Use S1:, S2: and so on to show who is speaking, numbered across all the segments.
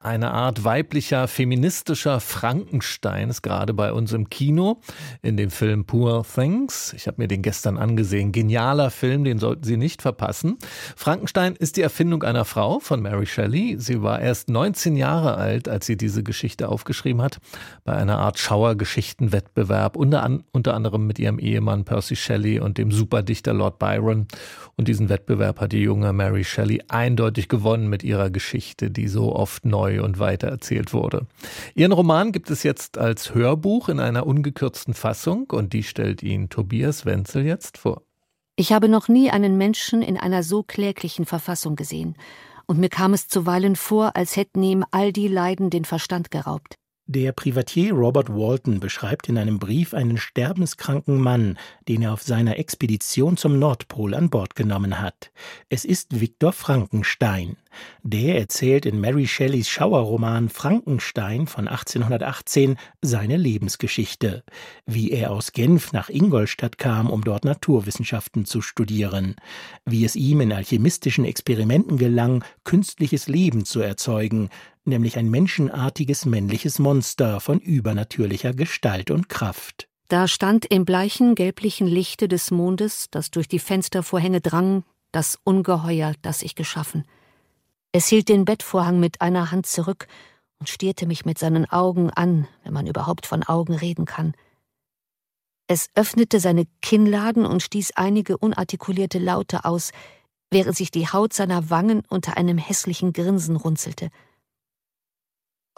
S1: eine Art weiblicher, feministischer Frankenstein ist gerade bei uns im Kino in dem Film Poor Things. Ich habe mir den gestern angesehen. Genialer Film, den sollten Sie nicht verpassen. Frankenstein ist die Erfindung einer Frau von Mary Shelley. Sie war erst 19 Jahre alt, als sie diese Geschichte aufgeschrieben hat, bei einer Art Schauergeschichtenwettbewerb, unter, an, unter anderem mit ihrem Ehemann Percy Shelley und dem Superdichter Lord Byron. Und diesen Wettbewerb hat die junge Mary Shelley eindeutig gewonnen mit ihrer Geschichte, die so oft neu neu und weitererzählt wurde. Ihren Roman gibt es jetzt als Hörbuch in einer ungekürzten Fassung und die stellt Ihnen Tobias Wenzel jetzt vor.
S2: Ich habe noch nie einen Menschen in einer so kläglichen Verfassung gesehen, und mir kam es zuweilen vor, als hätten ihm all die Leiden den Verstand geraubt.
S3: Der Privatier Robert Walton beschreibt in einem Brief einen sterbenskranken Mann, den er auf seiner Expedition zum Nordpol an Bord genommen hat. Es ist Viktor Frankenstein. Der erzählt in Mary Shelleys Schauerroman Frankenstein von 1818 seine Lebensgeschichte, wie er aus Genf nach Ingolstadt kam, um dort Naturwissenschaften zu studieren, wie es ihm in alchemistischen Experimenten gelang, künstliches Leben zu erzeugen, nämlich ein menschenartiges männliches Monster von übernatürlicher Gestalt und Kraft.
S2: Da stand im bleichen gelblichen Lichte des Mondes, das durch die Fenstervorhänge drang, das Ungeheuer, das ich geschaffen. Es hielt den Bettvorhang mit einer Hand zurück und stierte mich mit seinen Augen an, wenn man überhaupt von Augen reden kann. Es öffnete seine Kinnladen und stieß einige unartikulierte Laute aus, während sich die Haut seiner Wangen unter einem hässlichen Grinsen runzelte.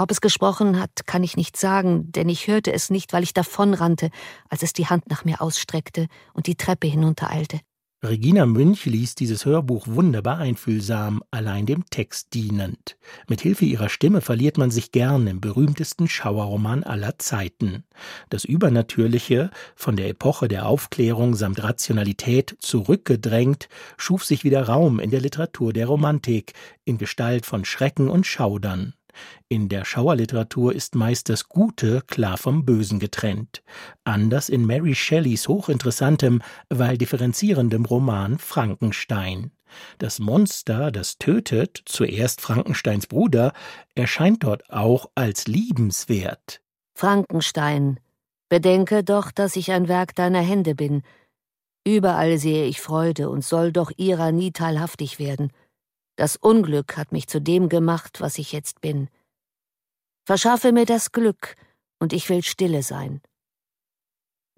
S2: Ob es gesprochen hat, kann ich nicht sagen, denn ich hörte es nicht, weil ich davonrannte, als es die Hand nach mir ausstreckte und die Treppe hinuntereilte.
S3: Regina Münch liest dieses Hörbuch wunderbar einfühlsam, allein dem Text dienend. Mit Hilfe ihrer Stimme verliert man sich gern im berühmtesten Schauerroman aller Zeiten. Das Übernatürliche, von der Epoche der Aufklärung samt Rationalität zurückgedrängt, schuf sich wieder Raum in der Literatur der Romantik, in Gestalt von Schrecken und Schaudern. In der Schauerliteratur ist meist das Gute klar vom Bösen getrennt. Anders in Mary Shelleys hochinteressantem, weil differenzierendem Roman Frankenstein. Das Monster, das tötet, zuerst Frankensteins Bruder, erscheint dort auch als liebenswert.
S2: Frankenstein, bedenke doch, dass ich ein Werk deiner Hände bin. Überall sehe ich Freude und soll doch ihrer nie teilhaftig werden. Das Unglück hat mich zu dem gemacht, was ich jetzt bin. Verschaffe mir das Glück, und ich will stille sein.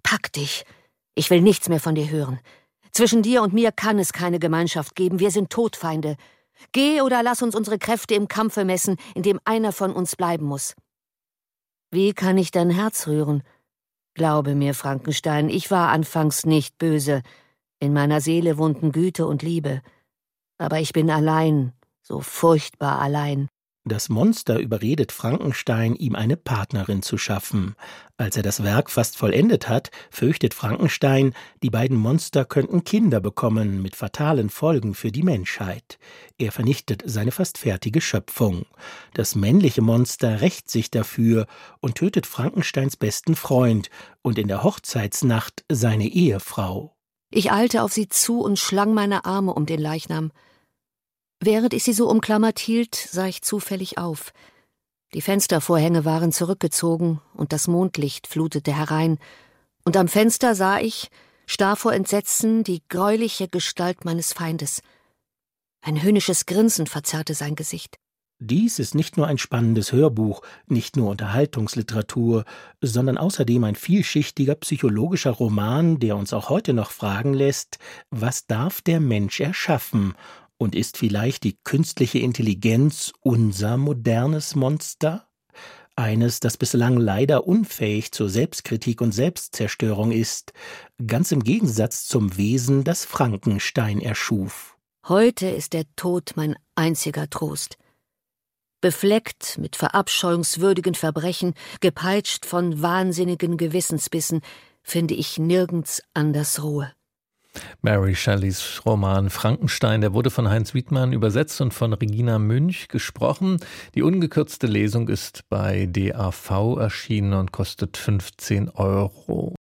S2: Pack dich. Ich will nichts mehr von dir hören. Zwischen dir und mir kann es keine Gemeinschaft geben. Wir sind Todfeinde. Geh oder lass uns unsere Kräfte im Kampfe messen, in dem einer von uns bleiben muss. Wie kann ich dein Herz rühren? Glaube mir, Frankenstein, ich war anfangs nicht böse. In meiner Seele wohnten Güte und Liebe aber ich bin allein, so furchtbar allein.
S3: Das Monster überredet Frankenstein, ihm eine Partnerin zu schaffen. Als er das Werk fast vollendet hat, fürchtet Frankenstein, die beiden Monster könnten Kinder bekommen mit fatalen Folgen für die Menschheit. Er vernichtet seine fast fertige Schöpfung. Das männliche Monster rächt sich dafür und tötet Frankensteins besten Freund und in der Hochzeitsnacht seine Ehefrau.
S2: Ich eilte auf sie zu und schlang meine Arme um den Leichnam. Während ich sie so umklammert hielt, sah ich zufällig auf. Die Fenstervorhänge waren zurückgezogen und das Mondlicht flutete herein, und am Fenster sah ich, starr vor Entsetzen, die greuliche Gestalt meines Feindes. Ein höhnisches Grinsen verzerrte sein Gesicht.
S3: Dies ist nicht nur ein spannendes Hörbuch, nicht nur Unterhaltungsliteratur, sondern außerdem ein vielschichtiger psychologischer Roman, der uns auch heute noch fragen lässt, was darf der Mensch erschaffen und ist vielleicht die künstliche Intelligenz unser modernes Monster? Eines, das bislang leider unfähig zur Selbstkritik und Selbstzerstörung ist, ganz im Gegensatz zum Wesen, das Frankenstein erschuf.
S2: Heute ist der Tod mein einziger Trost. Befleckt mit verabscheuungswürdigen Verbrechen, gepeitscht von wahnsinnigen Gewissensbissen, finde ich nirgends anders Ruhe.
S1: Mary Shelleys Roman Frankenstein, der wurde von Heinz Wiedmann übersetzt und von Regina Münch gesprochen. Die ungekürzte Lesung ist bei DAV erschienen und kostet 15 Euro.